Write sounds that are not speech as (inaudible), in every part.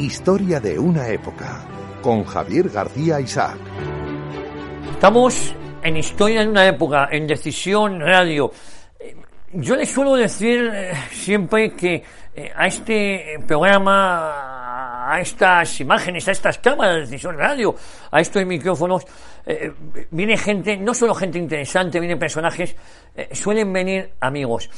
Historia de una época, con Javier García Isaac. Estamos en Historia de una época, en Decisión Radio. Yo les suelo decir eh, siempre que eh, a este programa, a estas imágenes, a estas cámaras de Decisión Radio, a estos micrófonos, eh, viene gente, no solo gente interesante, vienen personajes, suelen venir amigos.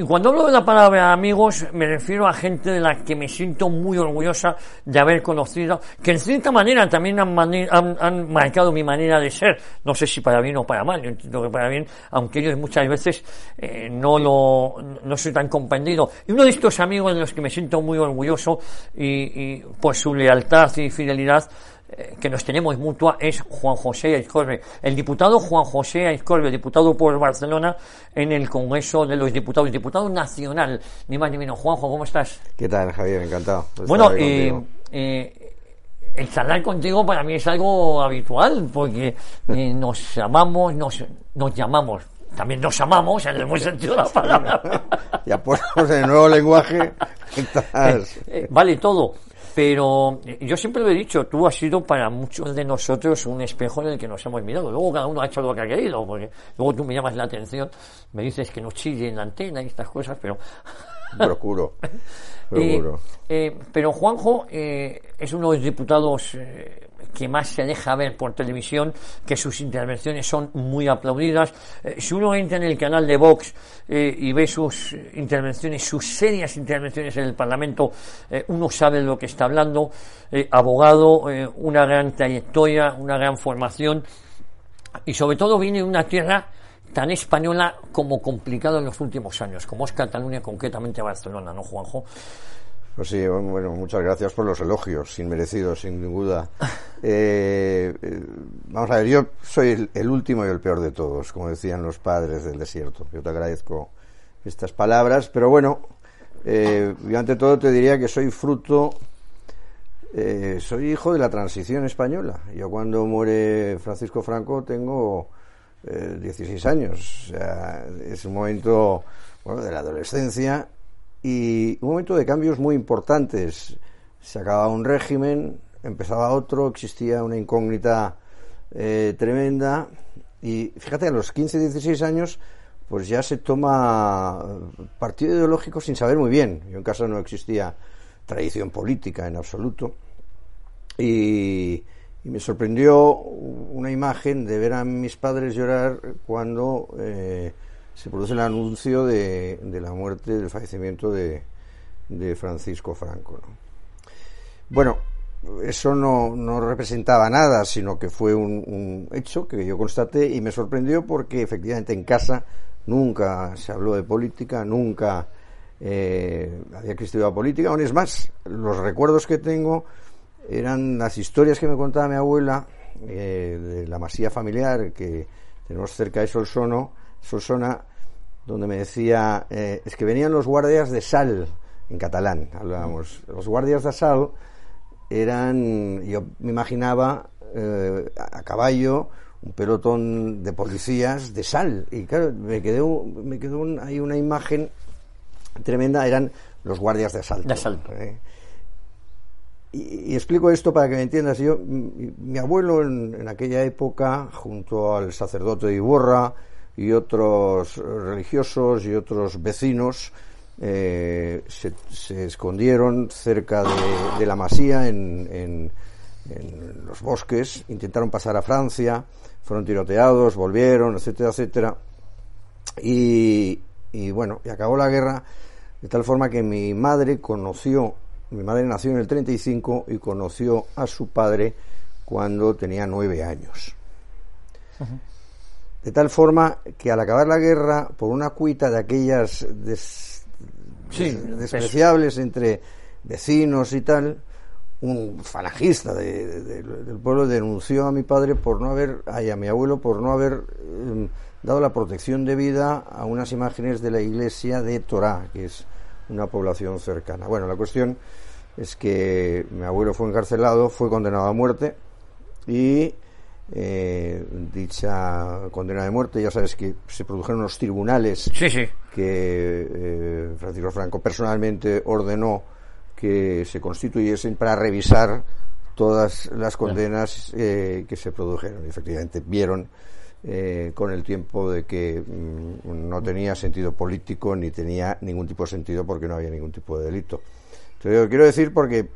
Y cuando hablo de la palabra amigos, me refiero a gente de la que me siento muy orgullosa de haber conocido, que en cierta manera también han, marcado mi manera de ser. No sé si para bien o para mal, yo entiendo que para bien, aunque ellos muchas veces eh, no lo, no soy tan comprendido. Y uno de estos amigos de los que me siento muy orgulloso y, y por su lealtad y fidelidad, que nos tenemos mutua es Juan José Aizcorbe. El diputado Juan José Aizcorbe, diputado por Barcelona en el Congreso de los Diputados, diputado nacional, ni más ni menos. Juanjo, ¿cómo estás? ¿Qué tal, Javier? Encantado. Bueno, eh, eh, el charlar contigo para mí es algo habitual, porque eh, (laughs) nos llamamos, nos, nos llamamos, también nos amamos en el buen sentido de la palabra. (laughs) ya ponemos el nuevo lenguaje. (laughs) vale todo. Pero eh, yo siempre lo he dicho, tú has sido para muchos de nosotros un espejo en el que nos hemos mirado. Luego cada uno ha hecho lo que ha querido, porque luego tú me llamas la atención, me dices que no chille en la antena y estas cosas, pero... (laughs) Procuro. Procuro. Eh, pero Juanjo eh, es uno de los diputados que más se deja ver por televisión, que sus intervenciones son muy aplaudidas. Eh, si uno entra en el canal de Vox eh, y ve sus intervenciones, sus serias intervenciones en el Parlamento, eh, uno sabe de lo que está hablando. abogado, una gran trayectoria, una gran formación y sobre todo viene de una tierra tan española como complicada en los últimos años, como es Cataluña, concretamente Barcelona, ¿no, Juanjo? Pues sí, bueno, muchas gracias por los elogios, sin merecidos, sin duda. (laughs) Eh, eh, vamos a ver, yo soy el, último y el peor de todos, como decían los padres del desierto. Yo te agradezco estas palabras, pero bueno, eh, yo ante todo te diría que soy fruto, soy hijo de la transición española. Yo cuando muere Francisco Franco tengo 16 años, o sea, es un momento bueno, de la adolescencia y un momento de cambios muy importantes. Se acababa un régimen, empezaba otro, existía una incógnita eh, tremenda y fíjate, a los 15, 16 años pues ya se toma partido ideológico sin saber muy bien. Yo en casa no existía tradición política en absoluto y, me sorprendió una imagen de ver a mis padres llorar cuando eh, se produce el anuncio de, la muerte, del fallecimiento de, Francisco Franco. Bueno, eso no, representaba nada, sino que fue un, hecho que yo constaté y me sorprendió porque efectivamente en casa nunca se habló de política, nunca eh, había existido la política. Aún es más, los recuerdos que tengo eran las historias que me contaba mi abuela eh, de la masía familiar que tenemos cerca de Solsono, Solsona, donde me decía, eh, es que venían los guardias de sal, en catalán hablábamos, los guardias de sal eran, yo me imaginaba eh, a caballo, un pelotón de policías de sal, y claro, me quedó, me quedó ahí una imagen tremenda, eran los guardias de asalto. De ¿eh? Y, explico esto para que me entiendas. Yo, mi, abuelo en, en, aquella época, junto al sacerdote de Iborra, y otros religiosos y otros vecinos eh, se, escondieron cerca de, la masía en, los bosques, intentaron pasar a Francia, fueron tiroteados, volvieron, etcétera, etcétera. Y, y bueno, y acabó la guerra de tal forma que mi madre conoció, mi madre nació en el 35 y conoció a su padre cuando tenía nueve años. De tal forma que al acabar la guerra, por una cuita de aquellas despreciables entre vecinos y tal, un falangista del pueblo denunció a mi padre por no haber, ay, a mi abuelo por no haber em, dado la protección de vida a unas imágenes de la iglesia de Torá, que es una población cercana. Bueno, la cuestión es que mi abuelo fue encarcelado, fue condenado a muerte y eh, dicha condena de muerte. Ya sabes que se produjeron los tribunales que eh, Francisco Franco personalmente ordenó que se constituyesen para revisar todas las condenas eh, que se produjeron. efectivamente, vieron eh, con el tiempo de que mm, no tenía sentido político ni tenía ningún tipo de sentido porque no había ningún tipo de delito. Entonces, lo quiero decir porque,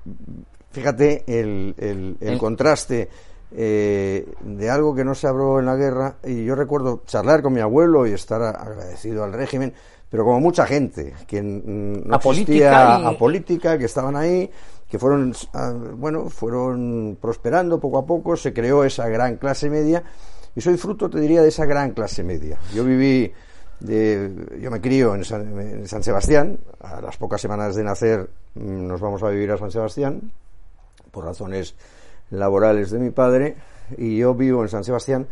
fíjate, el, el, contraste eh, de algo que no se abrió en la guerra, y yo recuerdo charlar con mi abuelo y estar agradecido al régimen, pero como mucha gente que no existía a política, que estaban ahí, que fueron, ah, bueno, fueron prosperando poco a poco, se creó esa gran clase media y soy fruto, te diría, de esa gran clase media. Yo viví, de, yo me crío en San, Sebastián, a las pocas semanas de nacer mm, nos vamos a vivir a San Sebastián, por razones laborales de mi padre, y yo vivo en San Sebastián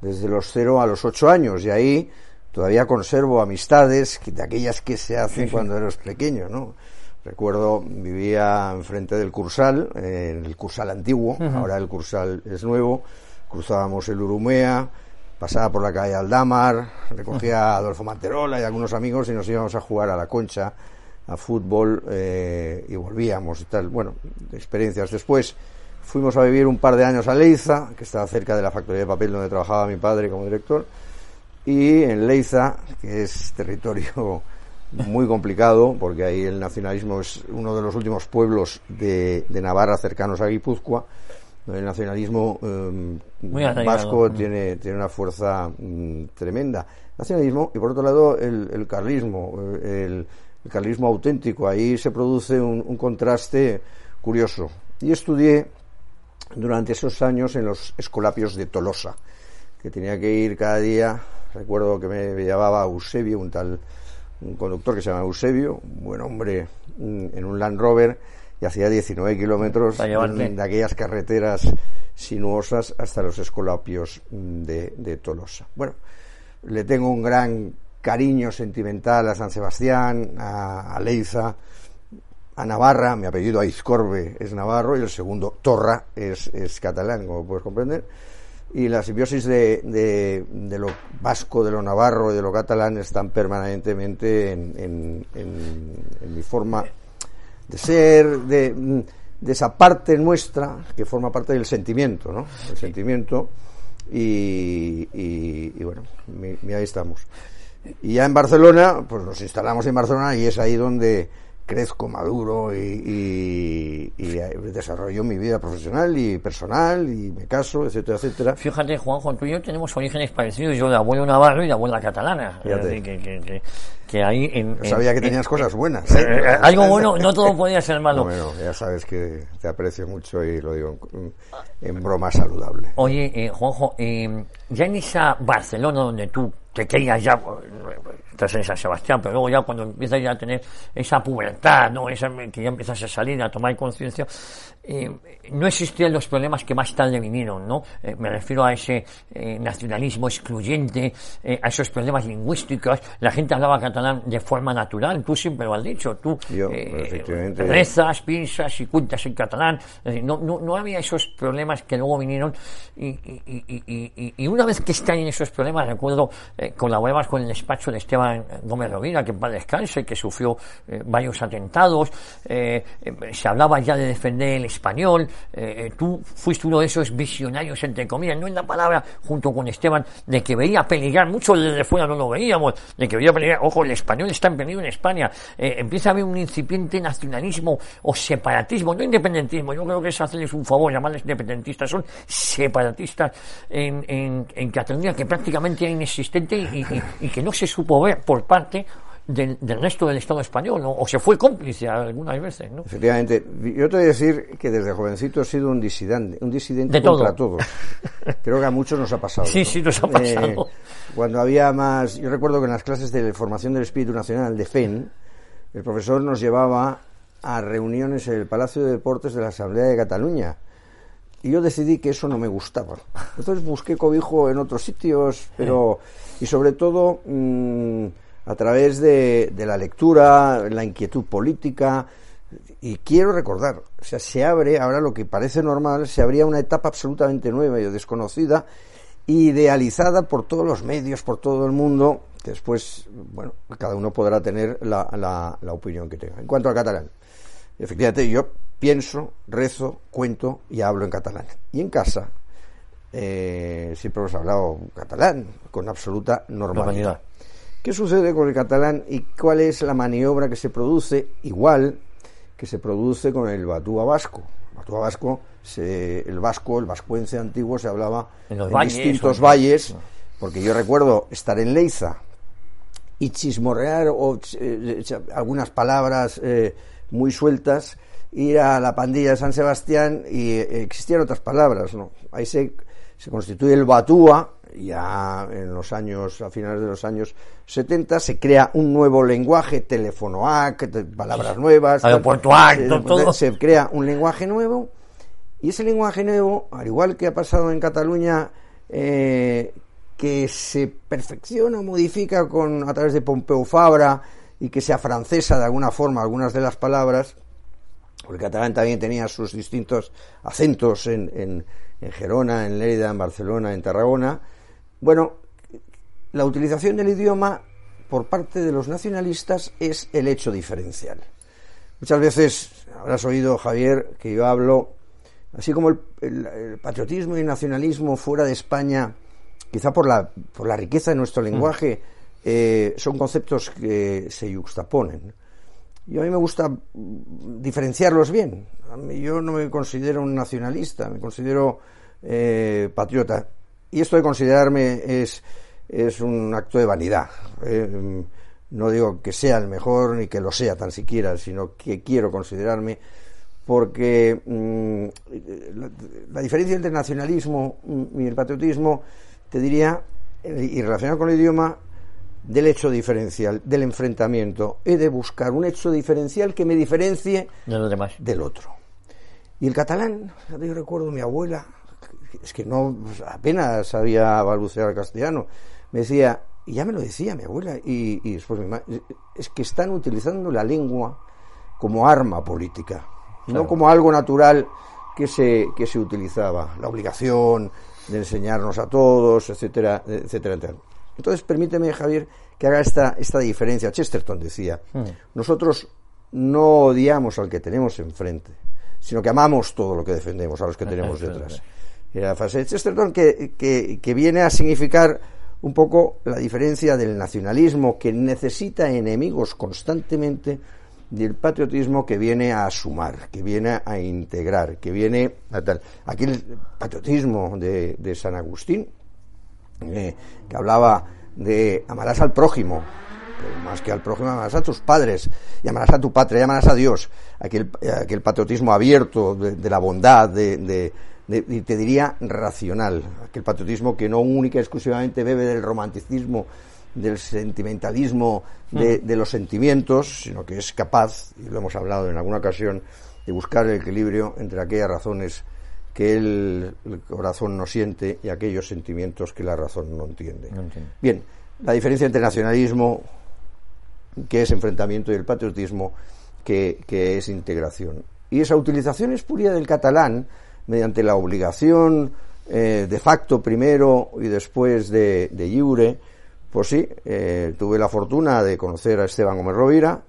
desde los cero a los ocho años, y ahí todavía conservo amistades de aquellas que se hacen cuando eres pequeño, ¿no? Recuerdo, vivía enfrente del Cursal, en el Cursal antiguo, ahora el Cursal es nuevo, cruzábamos el Urumea, pasaba por la calle Aldamar, recogía a Adolfo Manterola y algunos amigos y nos íbamos a jugar a la concha, a fútbol eh, y volvíamos y tal. Bueno, experiencias. Después fuimos a vivir un par de años a Leiza, que estaba cerca de la factoría de papel donde trabajaba mi padre como director, y en Leiza, que es territorio (laughs) muy complicado, porque ahí el nacionalismo es uno de los últimos pueblos de, de Navarra cercanos a Guipúzcoa, el nacionalismo em, vasco tiene, tiene una fuerza mm, tremenda. Nacionalismo y por otro lado el, carlismo, el, carlismo auténtico. Ahí se produce un, contraste curioso. Y estudié durante esos años en los escolapios de Tolosa, que tenía que ir cada día. Recuerdo que me llamaba Eusebio, un tal un conductor que se llama Eusebio, un buen hombre mm, en un Land Rover y hacía 19 kilómetros de, aquellas carreteras sinuosas hasta los escolapios de, Tolosa. Bueno, le tengo un gran cariño sentimental a San Sebastián, a, Leiza, a Navarra, mi apellido Aizcorbe es navarro y el segundo Torra es, es catalán, como puedes comprender. Y la simbiosis de, de, lo vasco, de lo navarro y de lo catalán están permanentemente en, en mi forma de ser, de, de, esa parte nuestra que forma parte del sentimiento, ¿no? El sentimiento y, y, bueno, ahí estamos. Y ya en Barcelona, pues nos instalamos en Barcelona y es ahí donde crezco, maduro y, y, desarrollo mi vida profesional y personal y me caso, etcétera, etcétera. Fíjate, Juanjo, tú y yo tenemos orígenes parecidos, yo de abuelo navarro y de abuela catalana. Que, que, que, ahí en, sabía que tenías cosas buenas. ¿eh? Eh, eh, algo bueno, no todo podía ser malo. (laughs) bueno, ya sabes que te aprecio mucho y lo digo en, broma saludable. Oye, Juanjo, ya en esa Barcelona donde tú te querías ya estás en San Sebastián, pero luego ya cuando empiezas ya a tener esa pubertad, ¿no? Esa, que ya empiezas a salir, a tomar conciencia, eh, no existían los problemas que más tarde vinieron, ¿no? Eh, me refiero a ese eh, nacionalismo excluyente, a esos problemas lingüísticos. La gente hablaba catalán de forma natural, tú siempre lo has dicho, tú rezas, piensas y cuentas en catalán. no, no, no, había esos problemas que luego vinieron y, y, y, y una vez que están en esos problemas, recuerdo, colaborabas con el despacho de Esteban Gómez Rovira, que para descanse, que sufrió varios atentados, se hablaba ya de defender el español, eh, tú fuiste uno de esos visionarios, entre comillas, no en la palabra, junto con Esteban, de que veía peligrar, mucho desde fuera no lo veíamos, de que veía peligrar, ojo, el español está en peligro en España, eh, empieza a haber un incipiente nacionalismo o separatismo, no independentismo, yo creo que es hacerles un favor llamarles independentistas, son separatistas en, en, en Cataluña que prácticamente era inexistente y que no se supo ver por parte del, resto del Estado español, o se fue cómplice algunas veces. ¿no? Efectivamente, yo te voy a decir que desde jovencito he sido un disidente, un disidente contra todos. (laughs) Creo que a muchos nos ha pasado. Sí, sí, nos ha pasado. Eh, cuando había más, yo recuerdo que en las clases de formación del Espíritu Nacional de FEN, el profesor nos llevaba a reuniones en el Palacio de Deportes de la Asamblea de Cataluña. Y yo decidí que eso no me gustaba. Entonces busqué cobijo en otros sitios, pero. Y sobre todo. Mmm, a través de, la lectura, la inquietud política. Y quiero recordar, o sea, se abre, ahora lo que parece normal, se abría una etapa absolutamente nueva y desconocida, idealizada por todos los medios, por todo el mundo, después, bueno, cada uno podrá tener la, la, opinión que tenga. En cuanto al catalán, efectivamente yo pienso, rezo, cuento y hablo en catalán. Y en casa eh, siempre hemos hablado catalán con absoluta normalidad. ¿Qué sucede con el catalán y cuál es la maniobra que se produce igual que se produce con el batúa vasco? El batúa vasco, el vasco, el vascuence antiguo se hablaba en, distintos valles, porque yo recuerdo estar en Leiza y chismorrear o, eh, algunas palabras eh, muy sueltas, ir a la pandilla de San Sebastián y eh, existían otras palabras, ¿no? Ahí se, se constituye el Batúa, ya en los años, a finales de los años 70, se crea un nuevo lenguaje, telefonoac, palabras nuevas, todo. se crea un lenguaje nuevo, y ese lenguaje nuevo, al igual que ha pasado en Cataluña, eh, que se perfecciona, modifica con, a través de Pompeu Fabra y que se afrancesa de alguna forma algunas de las palabras, porque catalán también tenía sus distintos acentos en, en, en Gerona, en Lérida, en Barcelona, en Tarragona. Bueno, la utilización del idioma por parte de los nacionalistas es el hecho diferencial. Muchas veces habrás oído, Javier, que yo hablo, así como el, el patriotismo y el nacionalismo fuera de España quizá por la, por la riqueza de nuestro lenguaje, eh, son conceptos que se yuxtaponen. Y a mí me gusta diferenciarlos bien. yo no me considero un nacionalista, me considero eh, patriota. Y esto de considerarme es, es un acto de vanidad. Eh, no digo que sea el mejor ni que lo sea tan siquiera, sino que quiero considerarme porque mm, la, la, diferencia entre el nacionalismo y el patriotismo te diría, y relacionado con el idioma, del hecho diferencial, del enfrentamiento. He de buscar un hecho diferencial que me diferencie del otro. Y el catalán, yo recuerdo mi abuela, es que no apenas sabía balbucear castellano, me decía, y ya me lo decía mi abuela, y, y después mi madre, es que están utilizando la lengua como arma política, no como algo natural que se, que se utilizaba. La obligación, de enseñarnos a todos, etcétera, etcétera, etcétera. Entonces, permíteme, Javier, que haga esta, esta diferencia. Chesterton decía, hmm. nosotros no odiamos al que tenemos enfrente, sino que amamos todo lo que defendemos, a los que (laughs) tenemos detrás. Era la frase de Chesterton que, que, que viene a significar un poco la diferencia del nacionalismo que necesita enemigos constantemente del patriotismo que viene a sumar, que viene a integrar, que viene a tal. Aquí el patriotismo de, San Agustín, eh, que hablaba de amarás al prójimo, pero más que al prójimo, amarás a tus padres, y amarás a tu patria, y amarás a Dios. Aquel, aquel patriotismo abierto de, la bondad, de, y te diría racional, aquel patriotismo que no única y exclusivamente bebe del romanticismo del sentimentalismo de, los sentimientos, sino que es capaz, y lo hemos hablado en alguna ocasión, de buscar el equilibrio entre aquellas razones que el, corazón no siente y aquellos sentimientos que la razón no entiende. Bien, la diferencia entre nacionalismo, que es enfrentamiento, y el patriotismo, que, es integración. Y esa utilización espuria del catalán, mediante la obligación eh, de facto primero y después de, de jure, pues sí, eh, tuve la fortuna de conocer a Esteban Gómez Rovira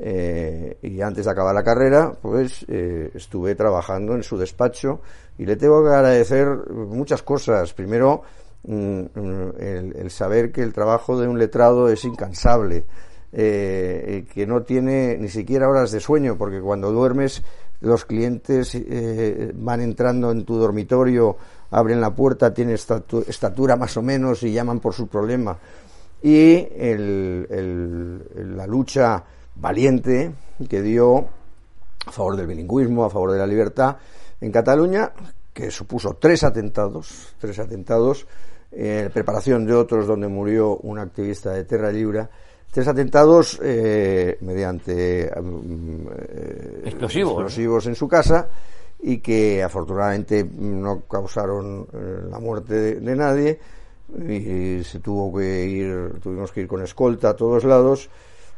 eh, y antes de acabar la carrera, pues eh, estuve trabajando en su despacho y le tengo que agradecer muchas cosas. Primero, mm, el, saber que el trabajo de un letrado es incansable, que no tiene ni siquiera horas de sueño, porque cuando duermes los clientes van entrando en tu dormitorio, abren la puerta, tienen estatura más o menos y llaman por su problema. Y la lucha valiente que dio a favor del bilingüismo, a favor de la libertad en Cataluña, que supuso tres atentados, tres atentados, en preparación de otros donde murió un activista de Terra Lliure, tres atentados eh, mediante mm, eh, explosivos, en su casa y que afortunadamente no causaron eh, la muerte de nadie. Y se tuvo que ir, tuvimos que ir con escolta a todos lados.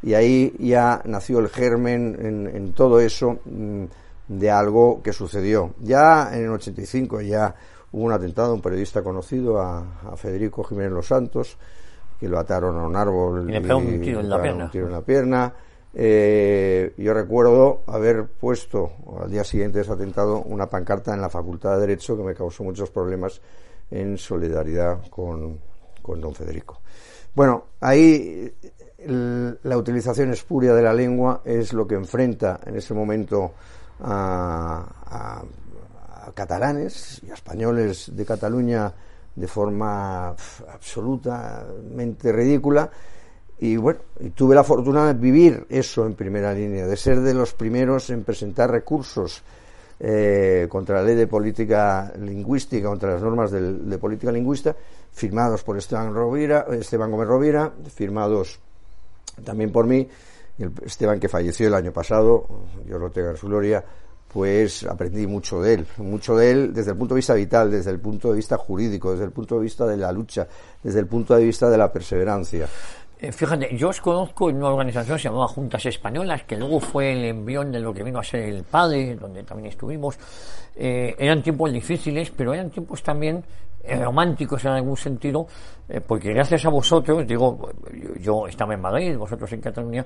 Y ahí ya nació el germen en, todo eso mm, de algo que sucedió. Ya en el 85 ya hubo un atentado a un periodista conocido, a, Federico Jiménez Los Santos, que lo ataron a un árbol y le pegó un tiro en la pierna. Un tiro en la pierna. Eh, yo recuerdo haber puesto al día siguiente de ese atentado una pancarta en la Facultad de Derecho que me causó muchos problemas en solidaridad con, don Federico. Bueno, ahí la utilización espuria de la lengua es lo que enfrenta en ese momento a, catalanes y a españoles de Cataluña de forma absolutamente ridícula. Y bueno, y tuve la fortuna de vivir eso en primera línea, de ser de los primeros en presentar recursos eh, contra la ley de política lingüística, contra las normas de política lingüística, firmados por Esteban, Rovira, Esteban Gómez Rovira, firmados también por mí, Esteban que falleció el año pasado, yo lo tengo en su gloria, pues aprendí mucho de él, mucho de él desde el punto de vista vital, desde el punto de vista jurídico, desde el punto de vista de la lucha, desde el punto de vista de la perseverancia. Eh, fíjate, yo os conozco en una organización que se llamaba Juntas Españolas, que luego fue el envión de lo que vino a ser el PADE, donde también estuvimos. Eh, eran tiempos difíciles, pero eran tiempos también eh, románticos en algún sentido, porque gracias a vosotros, digo, yo, estaba en Madrid, vosotros en Cataluña,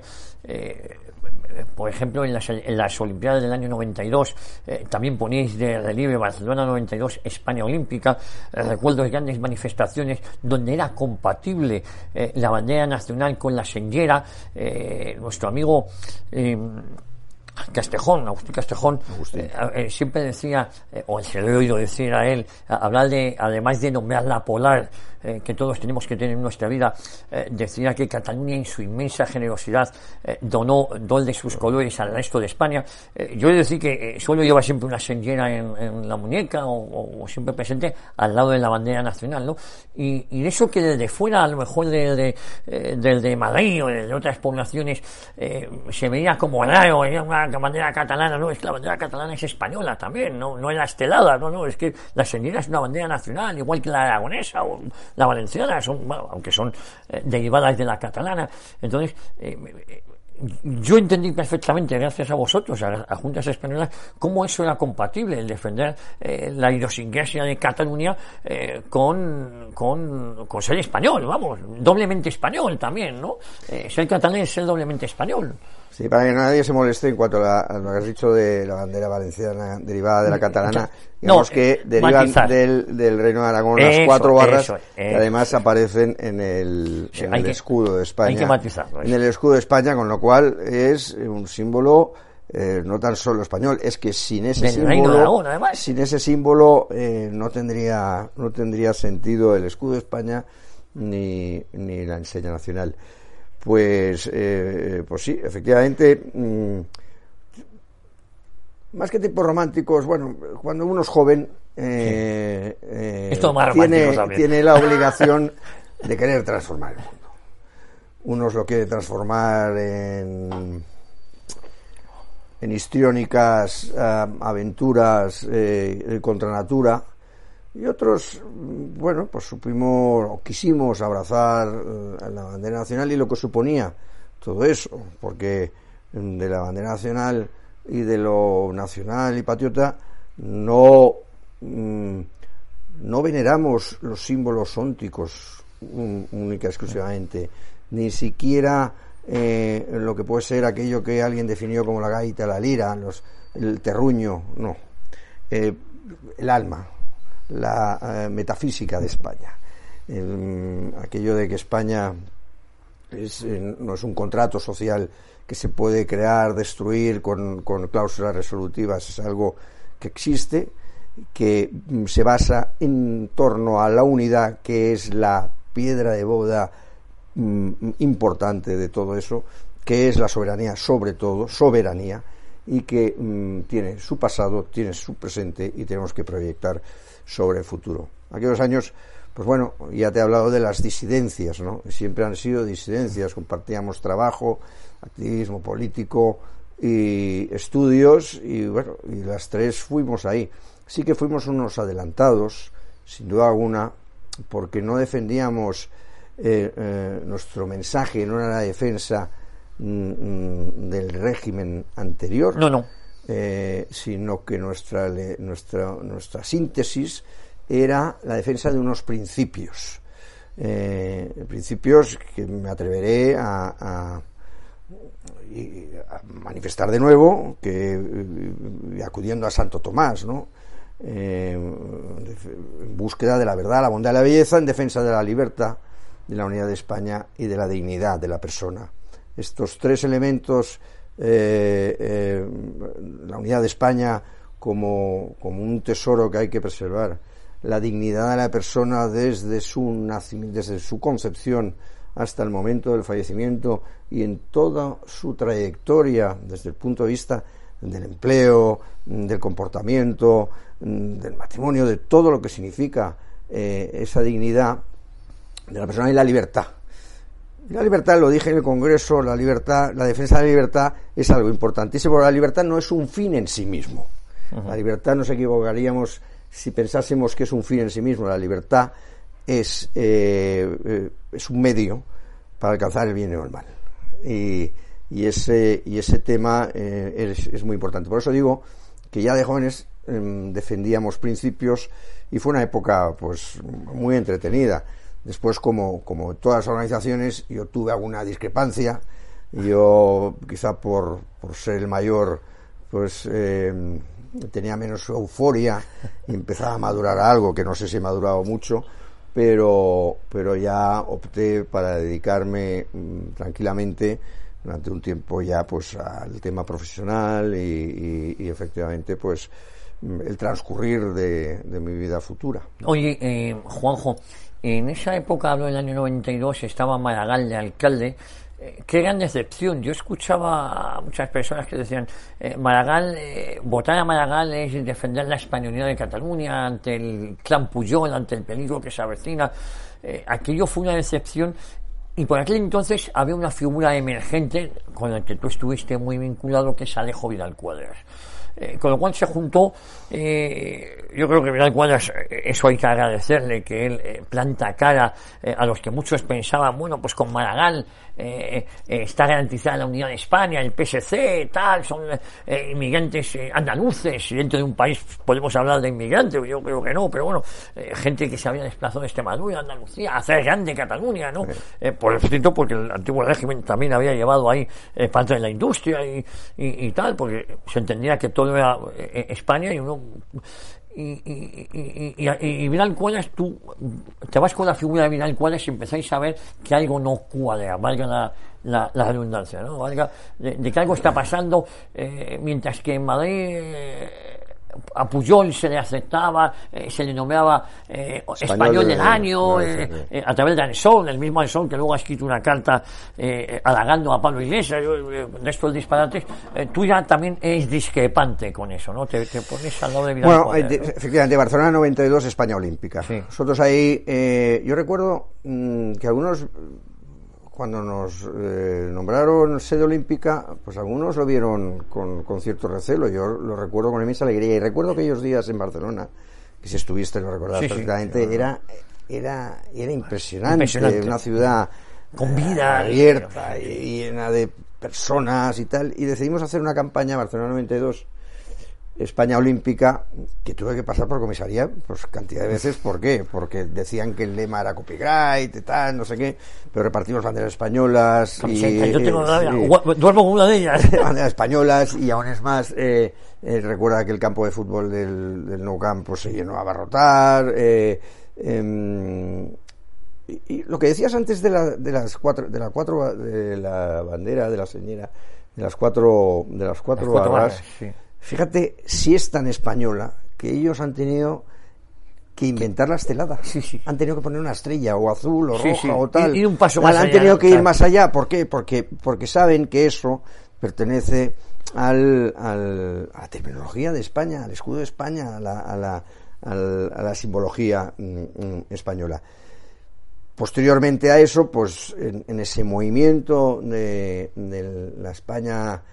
por ejemplo, en las, en las, Olimpiadas del año 92, eh, también ponéis de relieve Barcelona 92, España Olímpica, eh, recuerdo de grandes manifestaciones donde era compatible eh, la bandera nacional con la señera, nuestro amigo Castejón, Agustín Castejón, siempre decía, o se lo he oído decir a él, hablar de, además de nombrar la polar, eh, que todos tenemos que tener en nuestra vida, eh, decía que Cataluña en su inmensa generosidad eh, donó dos de sus colores al resto de España. yo he de decir que suelo llevar siempre una señera en, la muñeca o, siempre presente al lado de la bandera nacional, ¿no? Y, y eso que desde fuera, a lo mejor desde de, de Madrid o de otras poblaciones, se veía como raro, era una bandera catalana, no, es que la bandera catalana es española también, no, no era estelada, no, no, es que la señera es una bandera nacional, igual que la aragonesa o la valenciana, son, aunque son eh, derivadas de la catalana. Entonces, eh, eh, yo entendí perfectamente, gracias a vosotros, a, Juntas Españolas, cómo eso era compatible, el defender la idiosincrasia de Cataluña con, con, con, ser español, vamos, doblemente español también, ¿no? ser catalán es ser doblemente español. Sí, para que nadie se moleste en cuanto a, lo que has dicho de la bandera valenciana derivada de la catalana, digamos que eh, derivan del, del, Reino de Aragón las cuatro barras que además aparecen en el, escudo de España. Hay que matizarlo. En el escudo de España, con lo cual es un símbolo eh, no tan solo español, es que sin ese símbolo, sin ese símbolo eh, no tendría no tendría sentido el escudo de España ni, ni la enseña nacional. Pues, eh, pues sí, efectivamente, mm, más que tipos románticos, bueno, cuando uno es joven, eh, eh, tiene, tiene la (laughs) obligación de querer transformar el mundo. Unos lo quiere transformar en, en histriónicas aventuras contra natura, y otros, bueno, pues supimos o quisimos abrazar eh, la bandera nacional y lo que suponía todo eso, porque de la bandera nacional y de lo nacional y patriota no, mm, no veneramos los símbolos ónticos única exclusivamente, ni siquiera eh, lo que puede ser aquello que alguien definió como la gaita, la lira, los, el terruño, no, eh, el alma, la eh, metafísica de España. aquello de que España eh, no es un contrato social que se puede crear, destruir con, cláusulas resolutivas, es algo que existe, que mm, se basa en torno a la unidad que es la piedra de boda mm, importante de todo eso, que es la soberanía, sobre todo, soberanía, y que mm, tiene su pasado, tiene su presente y tenemos que proyectar sobre el futuro. Aquellos años, pues bueno, ya te he hablado de las disidencias, ¿no? Siempre han sido disidencias, compartíamos trabajo, activismo político y estudios y bueno, y las tres fuimos ahí. Sí que fuimos unos adelantados, sin duda alguna, porque no defendíamos eh, eh, nuestro mensaje, no era la defensa mm, mm, del régimen anterior. No, no eh, sino que nuestra, nuestra, nuestra síntesis era la defensa de unos principios. Eh, principios que me atreveré a, manifestar de nuevo que eh, acudiendo a Santo Tomás, ¿no? En búsqueda de la verdad, la bondad y la belleza, en defensa de la libertad, de la unidad de España y de la dignidad de la persona. Estos tres elementos, eh, la unidad de España como, como, un tesoro que hay que preservar, la dignidad de la persona desde su desde su concepción, hasta el momento del fallecimiento y en toda su trayectoria desde el punto de vista del empleo, del comportamiento, del matrimonio, de todo lo que significa eh, esa dignidad de la persona y la libertad. La libertad, lo dije en el Congreso, la libertad, la defensa de la libertad es algo importantísimo, porque la libertad no es un fin en sí mismo. La libertad nos equivocaríamos si pensásemos que es un fin en sí mismo. La libertad es, eh, eh, es un medio para alcanzar el bien y el mal. Y, y ese, y ese tema eh, es, es, muy importante. Por eso digo que ya de jóvenes em, defendíamos principios y fue una época pues muy entretenida. Después, como, como todas las organizaciones, yo tuve alguna discrepancia. Yo, quizá por, por ser el mayor, pues em, tenía menos euforia y empezaba a madurar algo, que no sé si he madurado mucho, pero, pero ya opté para dedicarme mm, tranquilamente durante un tiempo ya pues al tema profesional y, y, y efectivamente pues mm, el transcurrir de, de mi vida futura. Oye, eh, Juanjo, en esa época, hablo del año 92, estaba Maragall de alcalde eh, qué gran decepción. Yo escuchaba a muchas personas que decían, eh, Maragall, eh, votar a Maragall es defender la españolidad de Cataluña ante el clan Puyol, ante el peligro que se avecina. Eh, aquello fue una decepción y por aquel entonces había una figura emergente con la que tú estuviste muy vinculado, que es Alejo Vidal Cuadras. Eh, con lo cual se juntó, eh, yo creo que Vidal Cuadras, eh, eso hay que agradecerle, que él eh, planta cara a los que muchos pensaban, bueno, pues con Maragall está garantizada la unidad de España, el PSC, tal, son inmigrantes andaluces, dentro de un país podemos hablar de inmigrantes, yo creo que no, pero bueno, gente que se había desplazado de Extremadura, Andalucía, hacer grande Cataluña, ¿no? por cierto, porque el antiguo régimen también había llevado ahí parte de la industria y, y, y tal, porque se entendía que todo era España y uno y, y, y, y, y Vidal Cuadras, tú te vas con la figura de Vidal Cuadras y empezáis a ver que algo no cuadra, valga la, la, la redundancia, ¿no? Valga de, de, que algo está pasando, eh, mientras que en Madrid eh, a Puyol se le aceptaba, eh, se le nombraba eh, español, español, del año, eh, eh, a través de Anson, el mismo Anson que luego ha escrito una carta halagando a Pablo Iglesias, de estos disparates, tú ya también eres discrepante con eso, ¿no? Te, te pones al lado de Vidal Bueno, Poder, ¿no? efectivamente, Barcelona 92, España Olímpica. Sí. Nosotros ahí, yo recuerdo mmm, que algunos cuando nos eh, nombraron sede olímpica, pues algunos lo vieron con, con, cierto recelo. Yo lo recuerdo con inmensa alegría. Y recuerdo aquellos días en Barcelona, que si estuviste lo recordás sí, perfectamente, sí, era, era, era impresionante, impresionante. Una ciudad con vida abierta y llena de personas y tal. Y decidimos hacer una campaña, Barcelona 92, España Olímpica, que tuve que pasar por comisaría, pues cantidad de veces. ¿Por qué? Porque decían que el lema era copyright y tal, no sé qué, pero repartimos banderas españolas. Y, yo tengo una, duermo con una de ellas. (laughs) banderas españolas y aún es más, eh, eh, recuerda que el campo de fútbol del, del Nou Camp pues, se llenó a abarrotar. Eh, eh, y, y, lo que decías antes de, la, de las cuatro, de la cuatro, de la bandera, de la señora, de las cuatro, de las cuatro, las cuatro barras, barras sí Fíjate si es tan española que ellos han tenido que inventar la estelada. Sí, sí. Han tenido que poner una estrella o azul o sí, roja o tal. Y, y, un paso más Han allá, tenido que claro. ir más allá. ¿Por qué? Porque, porque saben que eso pertenece al, al, a la terminología de España, al escudo de España, a la, a la, a la simbología mm, mm, española. Posteriormente a eso, pues en, en ese movimiento de, de la España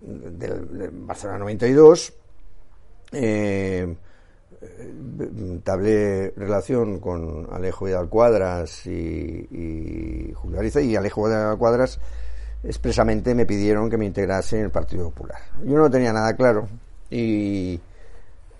del, del Barcelona 92, eh, tablé relación con Alejo Vidal Cuadras y, y Julio Ariza y Alejo Vidal Cuadras expresamente me pidieron que me integrase en el Partido Popular. Yo no tenía nada claro y,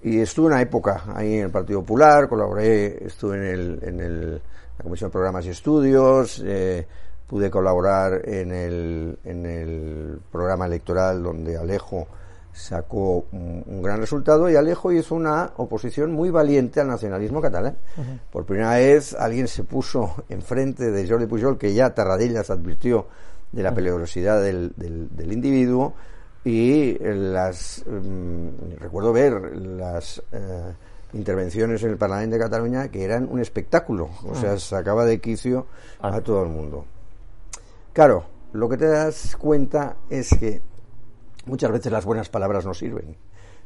y estuve una época ahí en el Partido Popular, colaboré, estuve en, el, en el, la Comisión de Programas y Estudios, eh, pude colaborar en el, en el programa electoral donde Alejo sacó un, gran resultado y Alejo hizo una oposición muy valiente al nacionalismo catalán. Por primera vez alguien se puso enfrente de Jordi Pujol, que ya Tarradellas advirtió de la peligrosidad del, del, individuo, y las mm, recuerdo ver las eh, intervenciones en el Parlamento de Cataluña que eran un espectáculo, o sea, sacaba de quicio a todo el mundo. Claro, lo que te das cuenta es que muchas veces las buenas palabras no sirven,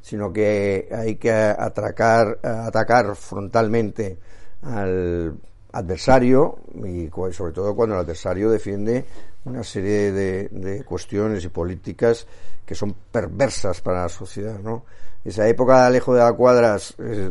sino que hay que atracar, atacar frontalmente al adversario y sobre todo cuando el adversario defiende una serie de, cuestiones y políticas que son perversas para la sociedad, ¿no? Esa época de Alejo de la Cuadras eh,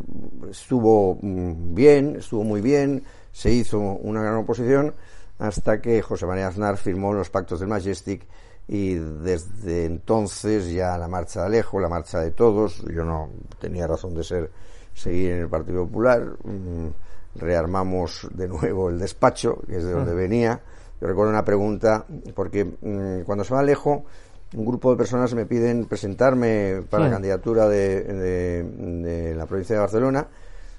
estuvo mm, bien, estuvo muy bien, se hizo una gran oposición hasta que José María Aznar firmó los pactos del Majestic y desde entonces ya la marcha de Alejo, la marcha de todos, yo no tenía razón de ser seguir en el Partido Popular, mm, rearmamos de nuevo el despacho, que es de donde venía. Yo recuerdo una pregunta, porque mm, cuando se va Alejo, un grupo de personas me piden presentarme para la candidatura de, de, la provincia de Barcelona,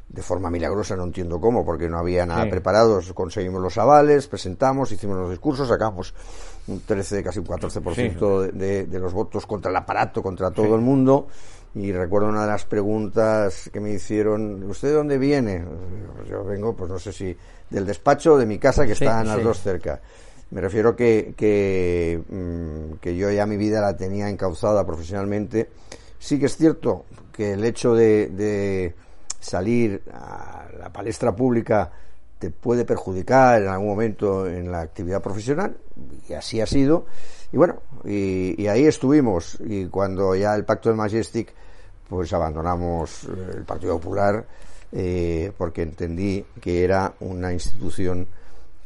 de forma milagrosa, no entiendo cómo, porque no había nada preparado, conseguimos los avales, presentamos, hicimos los discursos, sacamos un 13, casi un 14% de, de, los votos contra el aparato, contra todo el mundo. Y recuerdo una de las preguntas que me hicieron, ¿usted de dónde viene? Yo vengo, pues no sé si del despacho o de mi casa, que están las dos cerca. Me refiero que, que, mm, que yo ya mi vida la tenía encauzada profesionalmente. Sí que es cierto que el hecho de, de salir a la palestra pública te puede perjudicar en algún momento en la actividad profesional, y así ha sido. Y bueno, y, ahí estuvimos. Y cuando ya el pacto de Majestic, pues abandonamos eh, el Partido Popular, eh, porque entendí que era una institución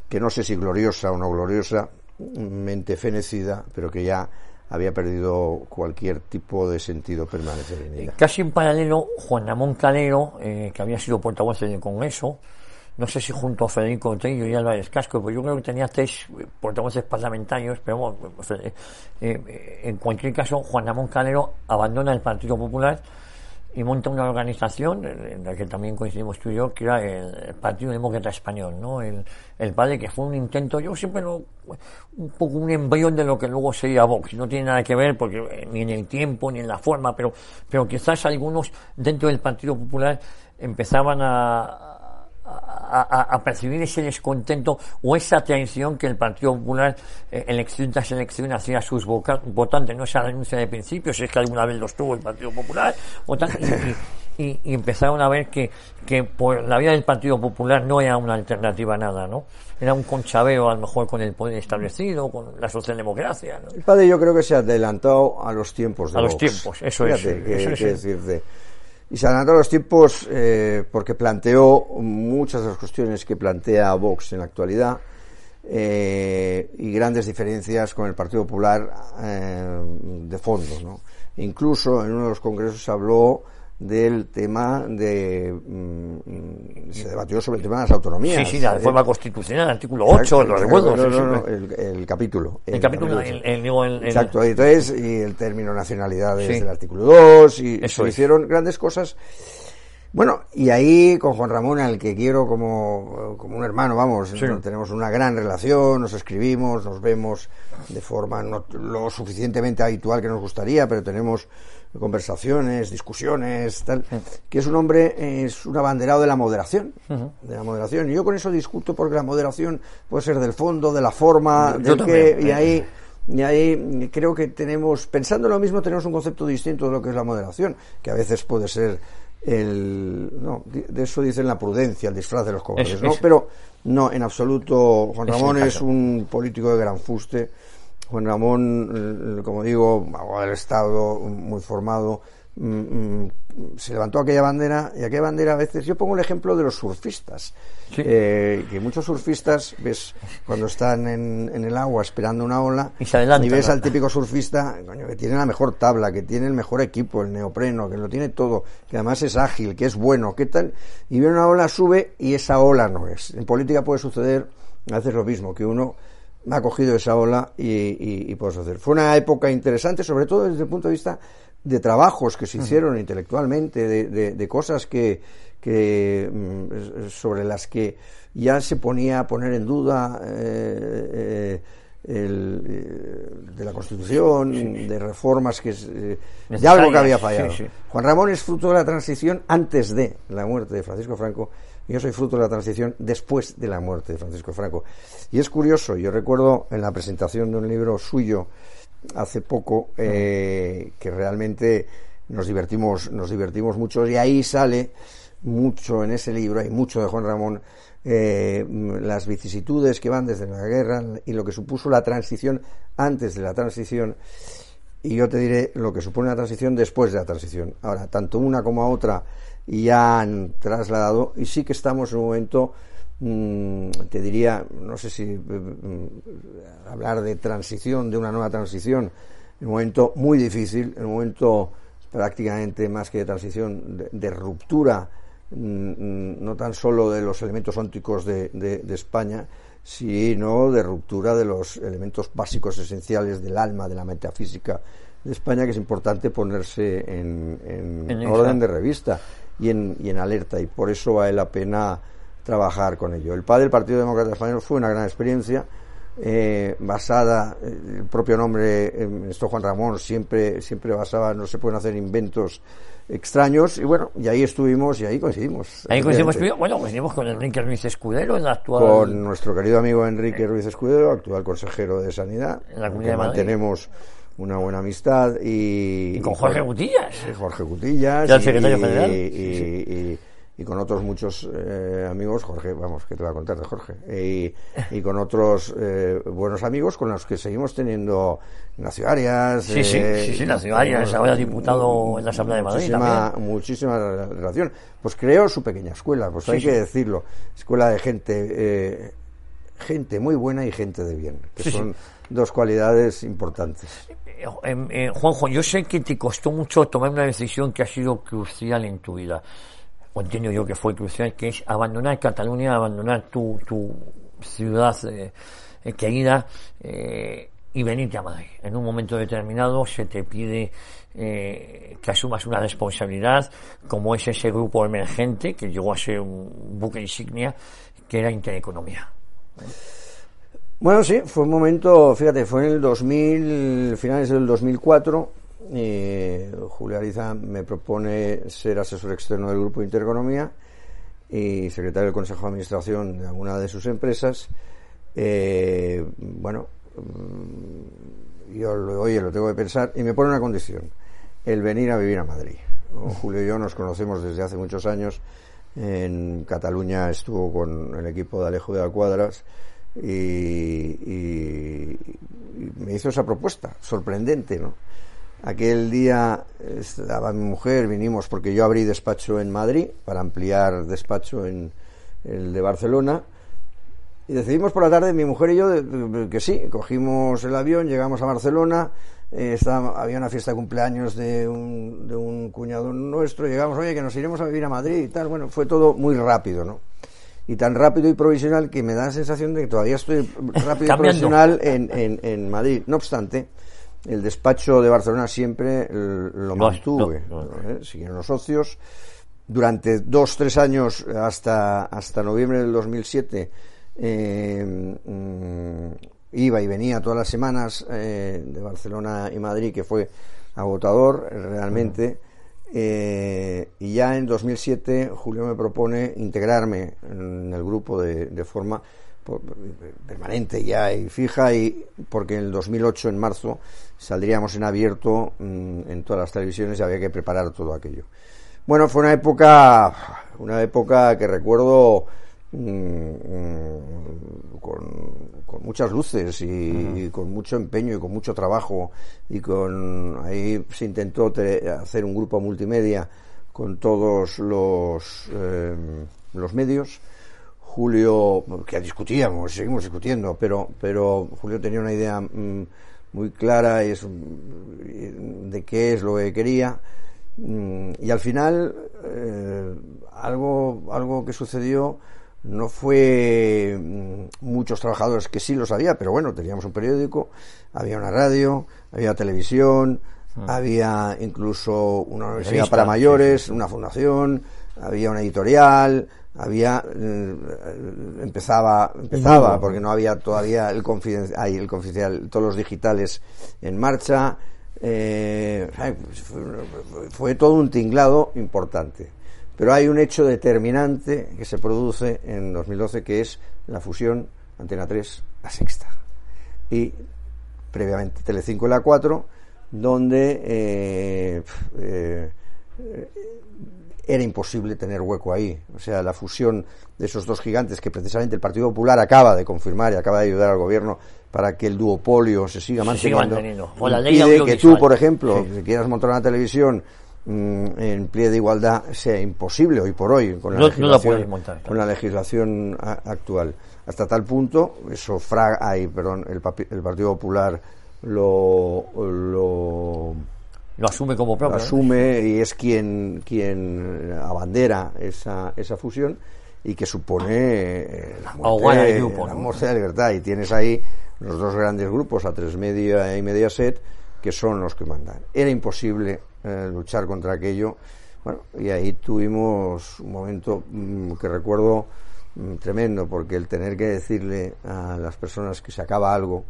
que no sé si gloriosa o no gloriosa, mente fenecida, pero que ya había perdido cualquier tipo de sentido permanecer en ella. Casi en paralelo, Juan Ramón Calero, eh, que había sido portavoz del Congreso, no sé si junto a Federico Trillo y Álvarez Casco, pero yo creo que tenía tres portavoces parlamentarios, pero bueno, eh, eh, en cualquier caso, Juan Ramón Calero abandona el Partido Popular y monta una organización en la que también coincidimos tú y yo, que era el Partido Demócrata Español, ¿no? El, el padre que fue un intento, yo siempre lo, un poco un embrión de lo que luego sería Vox, no tiene nada que ver porque eh, ni en el tiempo ni en la forma, pero, pero quizás algunos dentro del Partido Popular empezaban a, a, percibir ese descontento o esa tensión que el Partido Popular eh, elección tras elección hacía a sus votantes, no esa renuncia de principios, es que alguna vez los tuvo el Partido Popular, y, empezaron a ver que, que por la vida del Partido Popular no era una alternativa a nada, ¿no? Era un conchabeo a lo mejor con el poder establecido, con la socialdemocracia. ¿no? El padre yo creo que se ha adelantado a los tiempos de A los tiempos, eso es. decir, y se adelantó los tiempos eh, porque planteó muchas de las cuestiones que plantea Vox en la actualidad eh, y grandes diferencias con el Partido Popular eh, de fondo. ¿no? Incluso en uno de los congresos habló del tema de mm, se debatió sobre el tema de las autonomías. Sí, sí, la reforma constitucional, el artículo 8, lo recuerdo. No, no, no, el, capítulo. El, capítulo, el, el, Exacto, entonces, y el término nacionalidad sí. del artículo 2, y Eso se hicieron grandes cosas. Bueno, y ahí con Juan Ramón, al que quiero como, como un hermano, vamos, tenemos una gran relación, nos escribimos, nos vemos de forma no lo suficientemente habitual que nos gustaría, pero tenemos conversaciones, discusiones, tal, que es un hombre, es un abanderado de la moderación, de la moderación. Y yo con eso discuto porque la moderación puede ser del fondo, de la forma, del que, y ahí, y ahí creo que tenemos, pensando lo mismo, tenemos un concepto distinto de lo que es la moderación, que a veces puede ser el, no, de eso dicen la prudencia, el disfraz de los cobardes, ¿no? Pero no, en absoluto, Juan Ramón es un político de gran fuste, Juan Ramón, eh, como digo, abogado del Estado, muy formado, mm, mm, se levantó aquella bandera y aquella bandera a veces, yo pongo el ejemplo de los surfistas, eh, que muchos surfistas, ves, cuando están en, el agua esperando una ola, y, ves al típico surfista que tiene la mejor tabla, que tiene el mejor equipo, el neopreno, que lo tiene todo, que además es ágil, que es bueno, ¿qué tal? Y ve una ola, sube y esa ola no es. En política puede suceder a veces lo mismo, que uno me ha cogido esa ola y, puedo hacer. Fue una época interesante, sobre todo desde el punto de vista de trabajos que se hicieron intelectualmente, de, cosas que, que, mm, sobre las que ya se ponía a poner en duda eh, el, eh, de la Constitución, de reformas que eh, de algo que había fallado. Juan Ramón es fruto de la transición antes de la muerte de Francisco Franco. Yo soy fruto de la transición después de la muerte de Francisco Franco. Y es curioso, yo recuerdo en la presentación de un libro suyo hace poco eh, que realmente nos divertimos, nos divertimos mucho y ahí sale mucho en ese libro, hay mucho de Juan Ramón eh, las vicisitudes que van desde la guerra y lo que supuso la transición antes de la transición y yo te diré lo que supone la transición después de la transición. Ahora, tanto una como otra ya han trasladado y sí que estamos en un momento, mm, te diría, no sé si mm, hablar de transición, de una nueva transición, en un momento muy difícil, en un momento prácticamente más que de transición, de ruptura Mm, no tan solo de los elementos ónticos de, de, España, sino de ruptura de los elementos básicos esenciales del alma, de la metafísica de España, que es importante ponerse en, orden de revista y en, y en alerta, y por eso vale la pena trabajar con ello. El padre del Partido Demócrata Español fue una gran experiencia, eh, basada, el propio nombre, esto Juan Ramón, siempre, siempre basaba, no se pueden hacer inventos extraños y bueno, y ahí estuvimos y ahí coincidimos. Ahí coincidimos, bueno, coincidimos con Enrique Ruiz Escudero, el actual... Con nuestro querido amigo Enrique Ruiz Escudero, actual consejero de Sanidad. En la Comunidad de Mantenemos una buena amistad y... con Jorge Gutillas. Jorge Gutillas. el secretario general. y, y con otros muchos eh, amigos, Jorge, vamos, que te voy a contar de Jorge, y, con otros eh, buenos amigos con los que seguimos teniendo Ignacio Arias. Sí, sí, eh, sí, sí, Arias, ahora diputado en la Asamblea de Madrid. Muchísima, muchísima relación. Pues creo su pequeña escuela, pues hay que decirlo, escuela de gente, gente muy buena y gente de bien, que son dos cualidades importantes. Juanjo, yo sé que te costó mucho tomar una decisión que ha sido crucial en tu vida o entiendo yo que fue crucial, que es abandonar Cataluña, abandonar tu, tu ciudad eh, eh, querida eh, y venirte a Madrid. En un momento determinado se te pide que asumas una responsabilidad, como es ese grupo emergente que llegó a ser un buque insignia, que era Intereconomía. Bueno, sí, fue un momento, fíjate, fue en el 2000, finales del 2004, eh, Julio Ariza me propone ser asesor externo del Grupo Intereconomía y secretario del Consejo de Administración de alguna de sus empresas. Eh, bueno, mm, yo lo, oye, lo tengo que pensar y me pone una condición, el venir a vivir a Madrid. Julio y yo nos conocemos desde hace muchos años. En Cataluña estuvo con el equipo de Alejo de Alcuadras y, y me hizo esa propuesta, sorprendente, ¿no? Aquel día estaba mi mujer, vinimos porque yo abrí despacho en Madrid para ampliar despacho en el de Barcelona. Y decidimos por la tarde, mi mujer y yo, que sí, cogimos el avión, llegamos a Barcelona, eh, había una fiesta de cumpleaños de un, de un cuñado nuestro, llegamos, oye, que nos iremos a vivir a Madrid y tal. Bueno, fue todo muy rápido, ¿no? Y tan rápido y provisional que me da la sensación de que todavía estoy rápido y provisional en, en, en Madrid. No obstante, el despacho de Barcelona siempre lo mantuve. ¿eh? Siguieron los socios. Durante dos, tres años, hasta, hasta noviembre del 2007, eh, mm, iba y venía todas las semanas eh, de Barcelona y Madrid, que fue agotador realmente. y ya en 2007 Julio me propone integrarme en el grupo de, de forma permanente ya y fija y porque en el 2008 en marzo saldríamos en abierto mm, en todas las televisiones y había que preparar todo aquello. Bueno, fue una época una época que recuerdo mm, mm, con, muchas luces y, con mucho empeño y con mucho trabajo. Y con ahí se intentó hacer un grupo multimedia con todos los eh, los medios Julio, que discutíamos, seguimos discutiendo, pero, pero Julio tenía una idea mm, muy clara de qué es lo que quería. Mm, y al final, eh, algo, algo que sucedió no fue mm, muchos trabajadores que sí lo sabía, pero bueno, teníamos un periódico, había una radio, había televisión, mm. había incluso una universidad para mayores, una fundación, había una editorial, había eh, empezaba empezaba porque no había todavía el confidencial, el confidencial todos los digitales en marcha. Eh, fue, todo un tinglado importante. Pero hay un hecho determinante que se produce en 2012 que es la fusión Antena 3 la sexta y previamente Telecinco la 4 donde eh, eh era imposible tener hueco ahí. O sea, la fusión de esos dos gigantes que precisamente el Partido Popular acaba de confirmar y acaba de ayudar al gobierno para que el duopolio se siga manteniendo. O la ley de que tú, por ejemplo, si quieras montar una televisión mm, en pie de igualdad sea imposible hoy por hoy con la legislación, con la legislación actual. Hasta tal punto, eso fraga, ay, perdón, el, el Partido Popular lo, lo lo asume como propio. Lo asume y es quien, quien abandera esa, esa fusión y que supone eh, la muerte, de la libertad. Y tienes ahí los dos grandes grupos, a tres Media y Mediaset, que son los que mandan. Era imposible eh, luchar contra aquello. Bueno, y ahí tuvimos un momento mm, que recuerdo mm, tremendo, porque el tener que decirle a las personas que se acaba algo,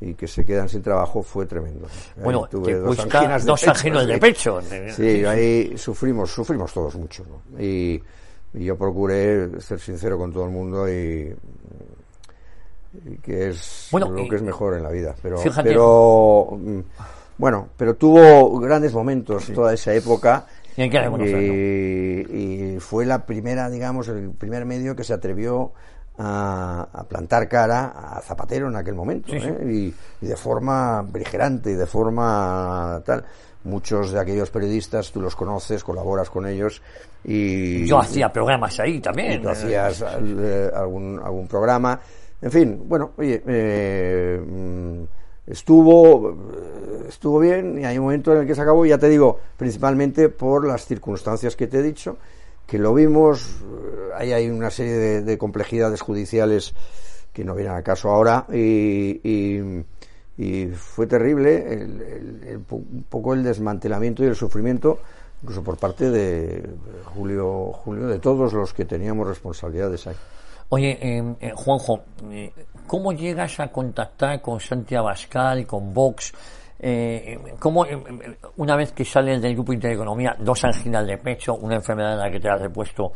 y que se quedan sin trabajo fue tremendo. Bueno, tuve dos anginas de, dos pecho, de pecho. Sí, ahí sufrimos, sufrimos todos mucho. Y, yo procuré ser sincero con todo el mundo y, que es lo que es mejor en la vida. Pero, pero mm, bueno, pero tuvo grandes momentos toda esa época. Y, y fue la primera, digamos, el primer medio que se atrevió a, plantar cara a Zapatero en aquel momento ¿eh? Y, de forma beligerante y de forma tal. Muchos de aquellos periodistas tú los conoces colaboras con ellos y yo hacía programas ahí también tú hacías eh, algún algún programa. En fin bueno oye eh, mm, estuvo estuvo bien y hay un momento en el que se acabó ya te digo principalmente por las circunstancias que te he dicho que lo vimos, eh, ahí hay una serie de, complejidades judiciales que no vienen al caso ahora y, fue terrible un poco el desmantelamiento y el sufrimiento incluso por parte de Julio, Julio de todos los que teníamos responsabilidades ahí. Oye, eh, eh, Juanjo, ¿cómo llegas a contactar con Santiago Abascal, con Vox? Eh, como eh, una vez que sales del grupo Intereconomía, dos anginas de pecho, una enfermedad en la que te has repuesto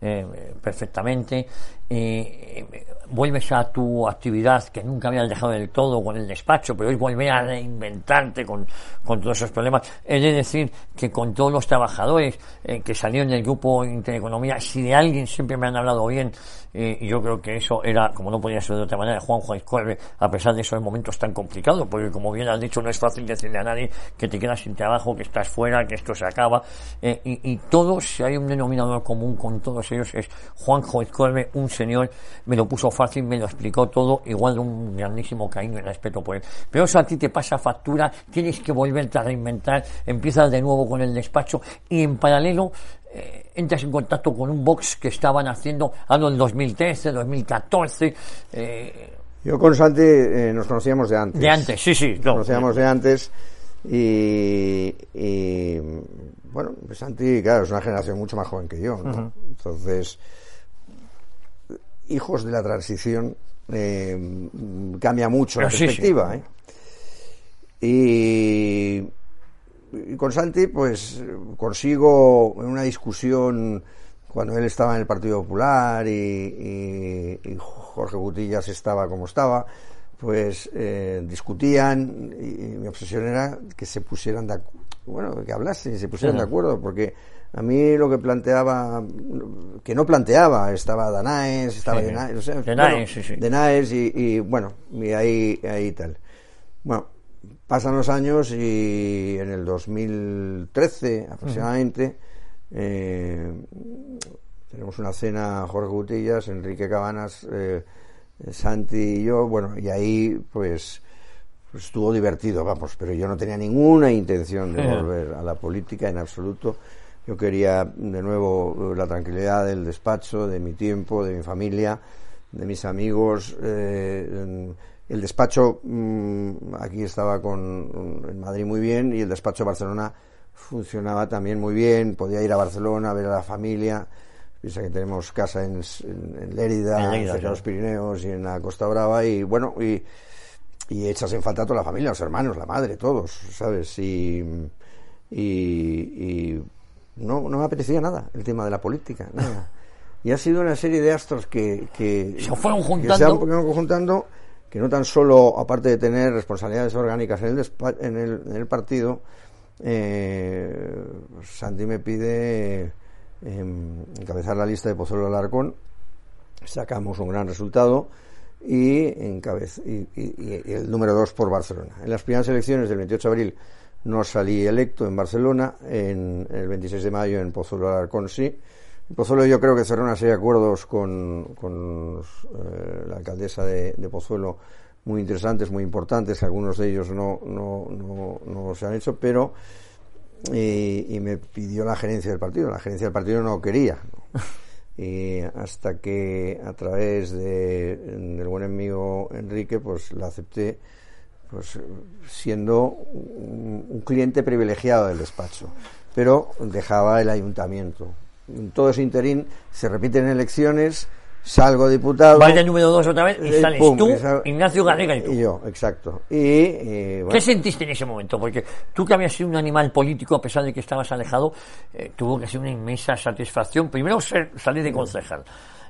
eh, perfectamente, eh, vuelves a tu actividad que nunca habías dejado del todo con el despacho, pero hoy volver a reinventarte con, con todos esos problemas. Es decir, que con todos los trabajadores eh, que salieron del grupo Intereconomía, si de alguien siempre me han hablado bien, eh, yo creo que eso era, como no podía ser de otra manera, Juan Juan Corre, a pesar de esos momentos tan complicados, porque como bien has dicho, no es fácil decirle a nadie que te quedas sin trabajo, que estás fuera, que esto se acaba, eh, y, y, todos, si hay un denominador común con todos ellos, es Juan un señor, me lo puso fácil, me lo explicó todo, igual un grandísimo cariño y respeto por él. Pero eso a ti te pasa factura, tienes que volverte a reinventar, empiezas de nuevo con el despacho y en paralelo eh, entras en contacto con un box que estaban haciendo, año en 2013, 2014. Eh, Yo con Santi eh, nos conocíamos de antes. De antes, sí, sí. Nos conocíamos de antes y, y, bueno, Santi, claro, es una generación mucho más joven que yo, Entonces, hijos de la transición, eh, cambia mucho la perspectiva. Y y con Santi, pues consigo en una discusión cuando él estaba en el Partido Popular y, Jorge Gutillas estaba como estaba, pues eh, discutían y, mi obsesión era que se pusieran de bueno, que hablasen y se pusieran de acuerdo, porque a mí lo que planteaba, que no planteaba, estaba Danaes, estaba sí, Denaes, y, y, bueno, y ahí, ahí tal. Bueno, Pasan los años y en el 2013 aproximadamente eh, tenemos una cena Jorge Gutillas, Enrique Cabanas, eh, Santi y yo, bueno, y ahí pues, pues, estuvo divertido, vamos, pero yo no tenía ninguna intención de volver a la política en absoluto. Yo quería de nuevo la tranquilidad del despacho, de mi tiempo, de mi familia, de mis amigos. Eh, el despacho mm, aquí estaba con en Madrid muy bien y el despacho de Barcelona funcionaba también muy bien. Podía ir a Barcelona a ver a la familia. Piensa que tenemos casa en, en, Lérida, en, los Pirineos y en la Costa Brava y bueno y, y echas en falta a toda la familia, los hermanos, la madre, todos, ¿sabes? Y, y no, no me apetecía nada el tema de la política, nada. (laughs) Y ha sido una serie de astros que, que se fueron juntando. Que se han juntando, que no tan solo, aparte de tener responsabilidades orgánicas en el, en el, en el partido, eh, Santi me pide encabezar la lista de Pozuelo Alarcón, sacamos un gran resultado y, encabez, y, y, el número dos por Barcelona. En las primeras elecciones del 28 de abril no salí electo en Barcelona, en, el 26 de mayo en Pozuelo Alarcón sí. Pozuelo yo creo que cerré una serie de acuerdos con, con eh, la alcaldesa de, de, Pozuelo muy interesantes, muy importantes, algunos de ellos no, no, no, no se han hecho, pero y, y, me pidió la gerencia del partido. La gerencia del partido no quería. (laughs) Y hasta que a través de, del buen amigo Enrique, pues la acepté pues siendo un, cliente privilegiado del despacho, pero dejaba el ayuntamiento. En todo ese interín se repiten elecciones, salgo diputado. Vaya número dos otra vez y eh, sales tú, Ignacio Garriga y tú. Y yo, exacto. Y, eh, ¿Qué sentiste en ese momento? Porque tú que habías sido un animal político, a pesar de que estabas alejado, eh, tuvo que ser una inmensa satisfacción. Primero ser, salir de concejal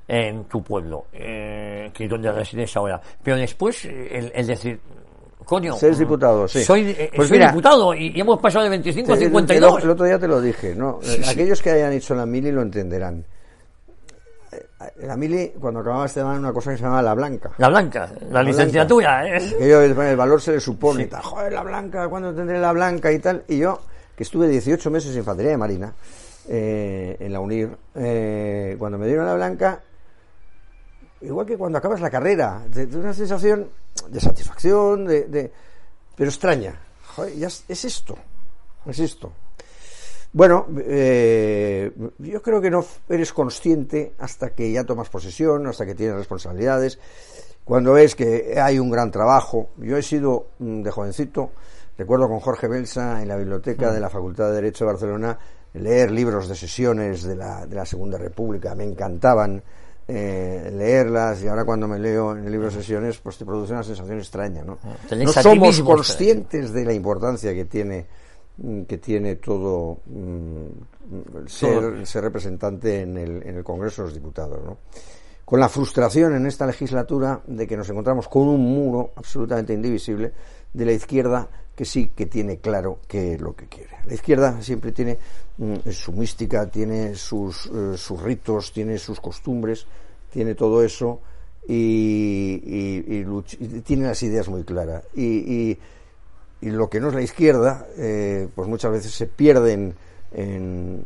en tu pueblo, que es donde resides ahora. Pero después el decir, Coño. Ser diputado, sí. Soy, eh, pues diputado y, hemos pasado de 25 a 52. El, otro día te lo dije, ¿no? Aquellos que hayan hecho la mili lo entenderán. Eh, la mili, cuando acababa este una cosa que se llamaba la blanca. La blanca, la, licenciatura, ¿eh? el valor se le supone. Joder, la blanca, ¿cuándo tendré la blanca y tal? Y yo, que estuve 18 meses en infantería de marina, eh, en la UNIR, cuando me dieron la blanca, igual que cuando acabas la carrera, de, una sensación de satisfacción, de, pero extraña. Joder, ya es, esto, es esto. Bueno, eh, yo creo que no eres consciente hasta que ya tomas posesión, hasta que tienes responsabilidades, cuando ves que hay un gran trabajo. Yo he sido mm, de jovencito, recuerdo con Jorge Belsa en la biblioteca de la Facultad de Derecho de Barcelona leer libros de sesiones de la, de la Segunda República, me encantaban eh, leerlas y ahora cuando me leo en el libro de sesiones pues te produce una sensación extraña no, ah, no somos conscientes de la importancia que tiene que tiene todo, mm, ser, ser, representante en el, en el Congreso de los Diputados ¿no? con la frustración en esta legislatura de que nos encontramos con un muro absolutamente indivisible de la izquierda que sí que tiene claro qué es lo que quiere. La izquierda siempre tiene mm, su mística, tiene sus, eh, sus ritos, tiene sus costumbres, tiene todo eso y, tiene las ideas muy claras. Y, lo que no es la izquierda, eh, pues muchas veces se pierden en,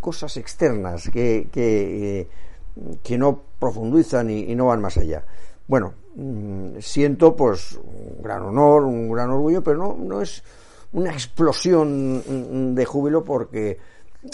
cosas externas que, que, eh, no profundizan y no van más allá. Bueno, mm, siento pues un gran honor, un gran orgullo, pero no, no es una explosión mm, de júbilo porque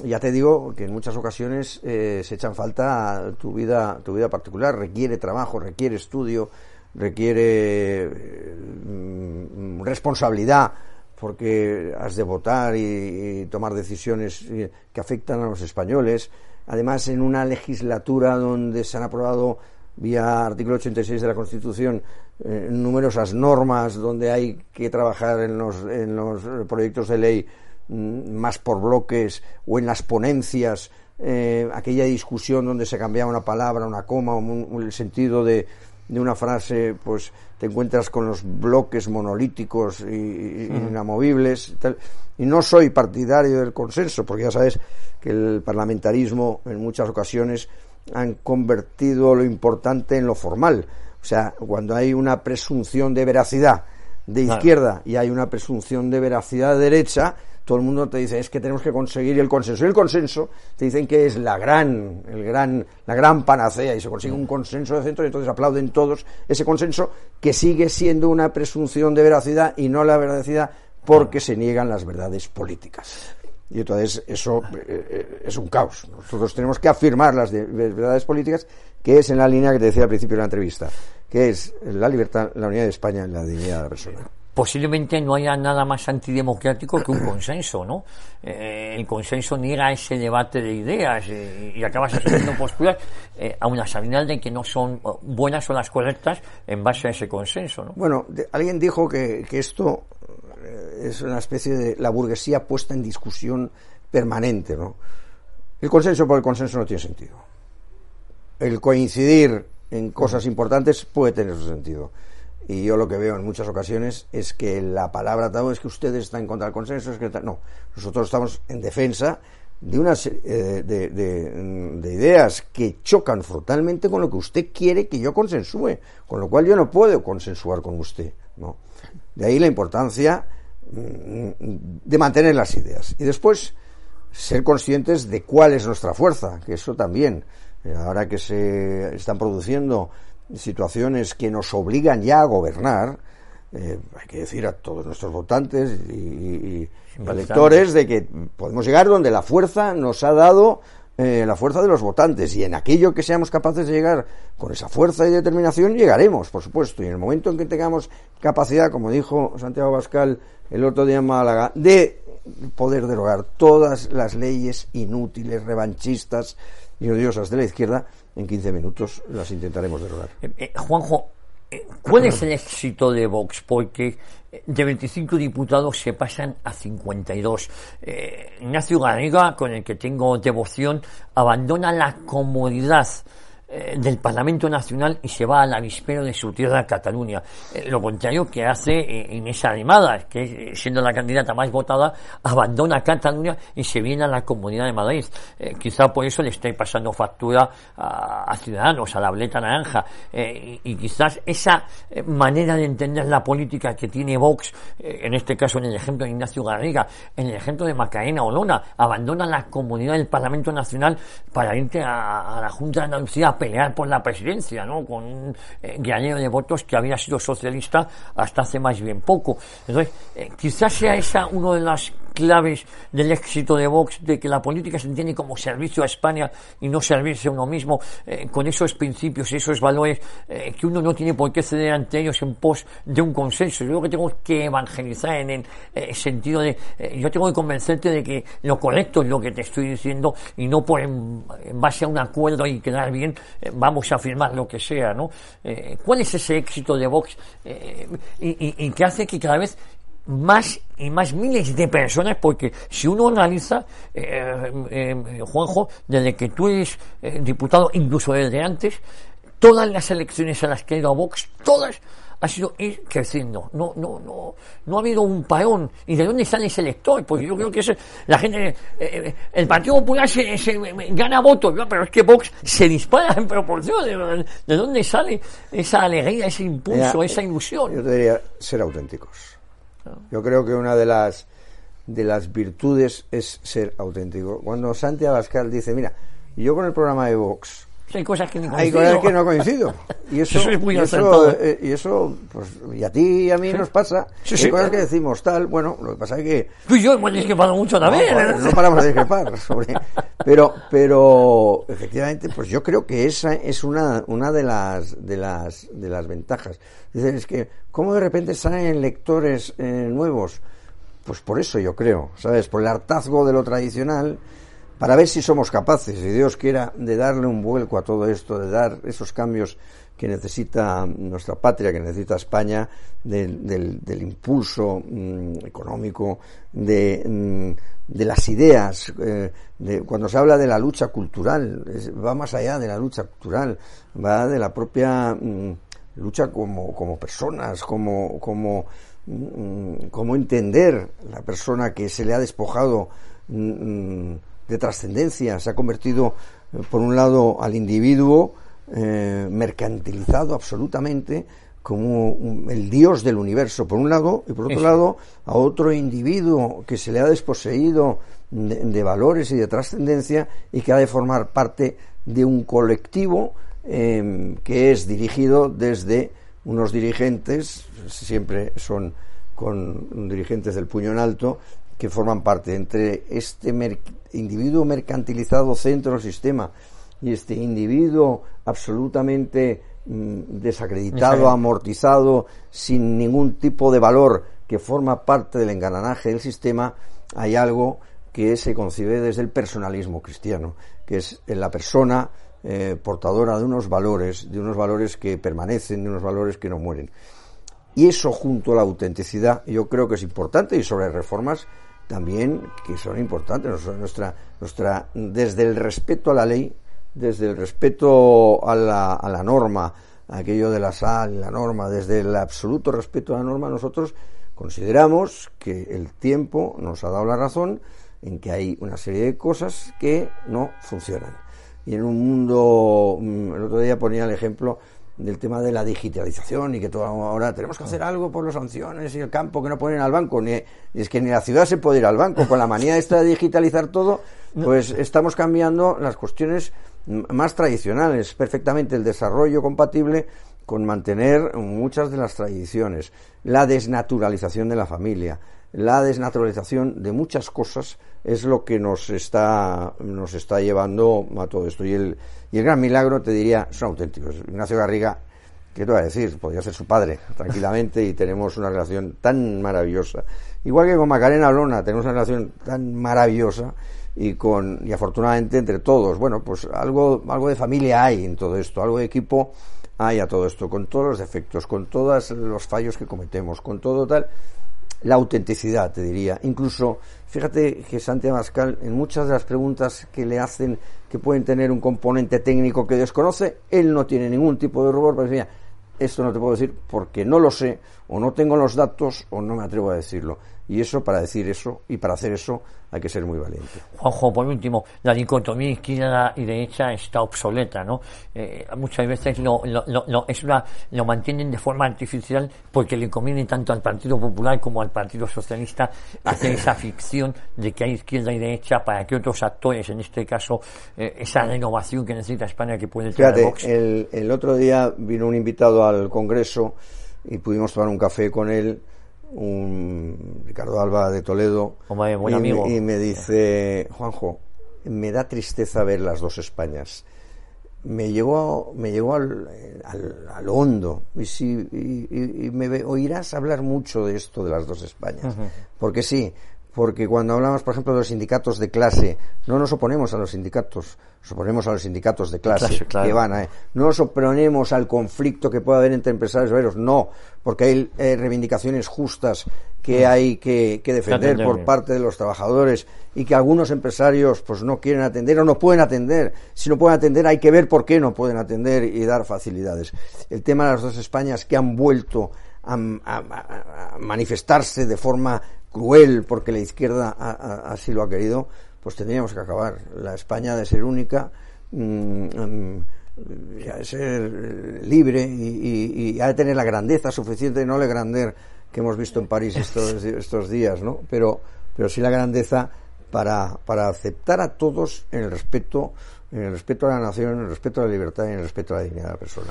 ya te digo que en muchas ocasiones eh, se echan falta tu vida, tu vida particular, requiere trabajo, requiere estudio, requiere mm, responsabilidad porque has de votar y, tomar decisiones eh, que afectan a los españoles. Además, en una legislatura donde se han aprobado vía artículo 86 de la Constitución, eh, numerosas normas donde hay que trabajar en los, en los proyectos de ley mm, más por bloques o en las ponencias, eh, aquella discusión donde se cambiaba una palabra, una coma o el sentido de, de, una frase, pues te encuentras con los bloques monolíticos y, inamovibles y tal. Y no soy partidario del consenso, porque ya sabes que el parlamentarismo en muchas ocasiones han convertido lo importante en lo formal. O sea, cuando hay una presunción de veracidad de izquierda y hay una presunción de veracidad de derecha, todo el mundo te dice es que tenemos que conseguir el consenso. Y el consenso te dicen que es la gran, el gran, la gran panacea y se consigue un consenso de centro y entonces aplauden todos ese consenso que sigue siendo una presunción de veracidad y no la veracidad porque se niegan las verdades políticas. Y entonces eso eh, es un caos. Nosotros tenemos que afirmar las verdades políticas, que es en la línea que te decía al principio de la entrevista, que es la libertad, la unidad de España y la dignidad de la persona posiblemente no haya nada más antidemocrático que un consenso, ¿no? Eh, el consenso niega ese debate de ideas eh, y acabas haciendo posturas eh, a una señal de que no son buenas o las correctas en base a ese consenso, ¿no? Bueno, alguien dijo que, que esto es una especie de la burguesía puesta en discusión permanente, ¿no? El consenso por el consenso no tiene sentido. El coincidir en cosas importantes puede tener su sentido y yo lo que veo en muchas ocasiones es que la palabra tabú es que ustedes están en contra del consenso. Es que no, nosotros estamos en defensa de una eh, de, de, ideas que chocan frontalmente con lo que usted quiere que yo consensúe, con lo cual yo no puedo consensuar con usted. ¿no? De ahí la importancia mm, de mantener las ideas. Y después, ser conscientes de cuál es nuestra fuerza, que eso también, eh, ahora que se están produciendo situaciones que nos obligan ya a gobernar, eh, hay que decir a todos nuestros votantes y, electores de que podemos llegar donde la fuerza nos ha dado eh, la fuerza de los votantes. Y en aquello que seamos capaces de llegar con esa fuerza y determinación llegaremos, por supuesto, y en el momento en que tengamos capacidad, como dijo Santiago Pascal el otro día en Málaga, de poder derogar todas las leyes inútiles, revanchistas y odiosas de la izquierda, en 15 minutos las intentaremos derogar. Eh, eh, Juanjo, eh, ¿cuál es el éxito de Vox? Porque de 25 diputados se pasan a 52. Ignacio Garriga, con el que tengo devoción, abandona la comodidad eh, del Parlamento Nacional y se va al avispero de su tierra, Cataluña. Eh, lo contrario que hace eh, Inés Arrimadas, que siendo la candidata más votada, abandona Cataluña y se viene a la Comunidad de Madrid. quizá por eso le esté pasando factura a, Ciudadanos, a la bleta naranja. Y, y, quizás esa manera de entender la política que tiene Vox, en este caso en el ejemplo de Ignacio Garriga, en el ejemplo de Macarena Olona, abandona la Comunidad del Parlamento Nacional para irte a, a la Junta de Andalucía pelear por la presidencia, ¿no? Con un eh, de votos que había sido socialista hasta hace más bien poco. Entonces, eh, quizás sea esa una de las claves del éxito de Vox, de que la política se entiende como servicio a España y no servirse a uno mismo, eh, con esos principios y esos valores eh, que uno no tiene por qué ceder ante ellos en pos de un consenso. Yo creo que tengo que evangelizar en el eh, sentido de, yo tengo que convencerte de que lo correcto es lo que te estoy diciendo y no por en, base a un acuerdo y quedar bien vamos a afirmar lo que sea, ¿no? ¿Cuál es ese éxito de Vox y, y, y que hace que cada vez más y más miles de personas, porque si uno analiza, eh, eh, Juanjo, desde que tú eres eh, diputado, incluso desde antes, todas las elecciones a las que ha ido a Vox, todas ha sido ir creciendo. No, no, no, no ha habido un parón. ¿Y de dónde sale ese elector? Porque yo creo que es la gente, el Partido Popular se, gana votos, pero es que Vox se dispara en proporción. ¿De, dónde sale esa alegría, ese impulso, esa ilusión? Yo te diría ser auténticos yo creo que una de las de las virtudes es ser auténtico. Cuando Santi Abascal dice, mira, yo con el programa de Vox hay cosas que, hay cosas que no coincido. (laughs) Y eso, es muy y, eso eh, y eso, pues, y a ti y a mí nos pasa. hay cosas que decimos tal, bueno, lo que pasa es que... Tú y yo hemos discrepado mucho también. No, paramos de discrepar. (laughs) Sobre, pero, pero, efectivamente, pues yo creo que esa es una, una de las, de las, de las ventajas. Es que, ¿cómo de repente salen lectores eh, nuevos? Pues por eso yo creo, ¿sabes? Por el hartazgo de lo tradicional para ver si somos capaces, si Dios quiera, de darle un vuelco a todo esto, de dar esos cambios que necesita nuestra patria, que necesita España, del, impulso mm, económico, de, mm, de, las ideas. Eh, de, cuando se habla de la lucha cultural, va más allá de la lucha cultural, va de la propia mm, lucha como, como personas, como, como, como entender la persona que se le ha despojado de trascendencia, se ha convertido, eh, por un lado, al individuo eh, mercantilizado absolutamente como el dios del universo, por un lado, y por otro lado, a otro individuo que se le ha desposeído de, valores y de trascendencia y que ha de formar parte de un colectivo em, que es dirigido desde unos dirigentes, siempre son con dirigentes del puño en alto, que forman parte entre este individuo mercantilizado centro del sistema y este individuo absolutamente mm, desacreditado, amortizado, sin ningún tipo de valor que forma parte del engananaje del sistema, hay algo que se concibe desde el personalismo cristiano, que es la persona eh, portadora de unos valores, de unos valores que permanecen, de unos valores que no mueren. Y eso junto a la autenticidad yo creo que es importante y sobre reformas también que son importantes. Nuestra, nuestra, desde el respeto a la ley, desde el respeto a la, a la norma, aquello de la sal, la norma, desde el absoluto respeto a la norma, nosotros consideramos que el tiempo nos ha dado la razón en que hay una serie de cosas que no funcionan. Y en un mundo, mm, el otro día ponía el ejemplo del tema de la digitalización y que todo ahora tenemos que hacer algo por las sanciones y el campo que no ponen al banco. Ni, es que ni la ciudad se puede ir al banco. Con la manía esta de digitalizar todo, pues estamos cambiando las cuestiones más tradicionales, perfectamente el desarrollo compatible con mantener muchas de las tradiciones, la desnaturalización de la familia, la desnaturalización de muchas cosas es lo que nos está, nos está llevando a todo esto. Y el, y el gran milagro, te diría, son auténticos. Ignacio Garriga, ¿qué te voy a decir? Podría ser su padre, (laughs) tranquilamente, y tenemos una relación tan maravillosa. Igual que con Macarena Lona, tenemos una relación tan maravillosa y con y afortunadamente entre todos, bueno, pues algo algo de familia hay en todo esto, algo de equipo hay a todo esto, con todos los defectos, con todos los fallos que cometemos, con todo tal, la autenticidad, te diría. Incluso, fíjate que Santiago Mascal, en muchas de las preguntas que le hacen que pueden tener un componente técnico que desconoce, él no tiene ningún tipo de rubor, pero mira, esto no te puedo decir porque no lo sé, o no tengo los datos, o no me atrevo a decirlo. Y eso, para decir eso y para hacer eso, hay que ser muy valiente. Juanjo, por último, la dicotomía izquierda y derecha está obsoleta, ¿no? Eh, muchas veces lo, lo, lo, es una, lo mantienen de forma artificial porque le conviene tanto al Partido Popular como al Partido Socialista hacer esa (laughs) ficción de que hay izquierda y derecha para que otros actores, en este caso, eh, esa renovación que necesita España que puede tener Vox. El, el otro día vino un invitado al Congreso y pudimos tomar un café con él un Ricardo Alba de Toledo, y, amigo. y me dice, Juanjo, me da tristeza ver las dos Españas. Me llegó, me llegó al, al, hondo y, si, y, me oirás hablar mucho de esto de las dos Españas. Porque sí, porque cuando hablamos, por ejemplo, de los sindicatos de clase, no nos oponemos a los sindicatos, nos oponemos a los sindicatos de clase, que van a, no nos oponemos al conflicto que pueda haber entre empresarios y obreros, no, porque hay eh, reivindicaciones justas que mm. hay que, defender por parte de los trabajadores y que algunos empresarios pues no quieren atender o no pueden atender. Si no pueden atender hay que ver por qué no pueden atender y dar facilidades. El tema de las dos Españas que han vuelto a manifestarse de forma cruel porque la izquierda así lo ha querido, pues tendríamos que acabar. La España de ser única, mm, mm, de ser libre y, ha de tener la grandeza suficiente, no el grander que hemos visto en París estos, (laughs) estos días, ¿no? Pero, pero sí la grandeza para, para aceptar a todos en el respeto, en el respeto a la nación, en el respeto a la libertad y en el respeto a la dignidad de la persona.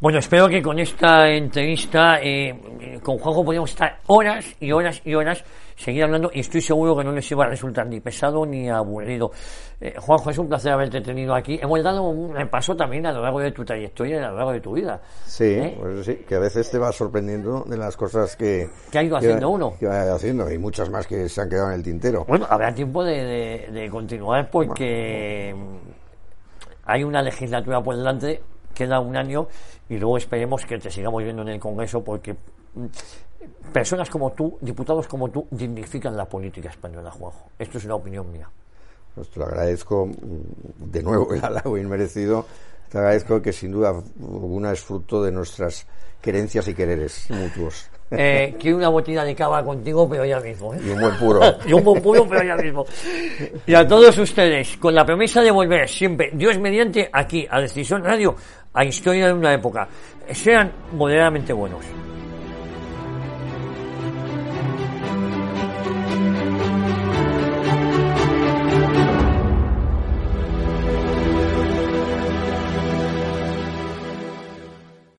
Bueno, espero que con esta entrevista eh, con Juanjo podamos estar horas y horas y horas seguir hablando y estoy seguro que no les iba a resultar ni pesado ni aburrido. Eh, Juanjo, es un placer haberte tenido aquí. Hemos dado un repaso también a lo largo de tu trayectoria y a lo largo de tu vida. Sí, ¿Eh? pues sí, que a veces te va sorprendiendo de las cosas que... Que ha ido haciendo uno. Que va haciendo y muchas más que se han quedado en el tintero. Bueno, habrá tiempo de, de continuar porque hay una legislatura por delante queda un año y luego esperemos que te sigamos viendo en el Congreso porque mm, personas como tú, diputados como tú, dignifican la política española, Juanjo. Esto es una opinión mía. Pues te lo agradezco mm, de nuevo (laughs) el halago inmerecido. Te agradezco que sin duda alguna es fruto de nuestras querencias y quereres mutuos. (laughs) Eh, quiero una botella de cava contigo, pero ya mismo. ¿eh? Y un buen puro. (laughs) y un buen puro, pero ya mismo. Y a todos ustedes, con la promesa de volver siempre, Dios mediante, aquí, a Decisión Radio, a Historia de una época. Sean moderadamente buenos.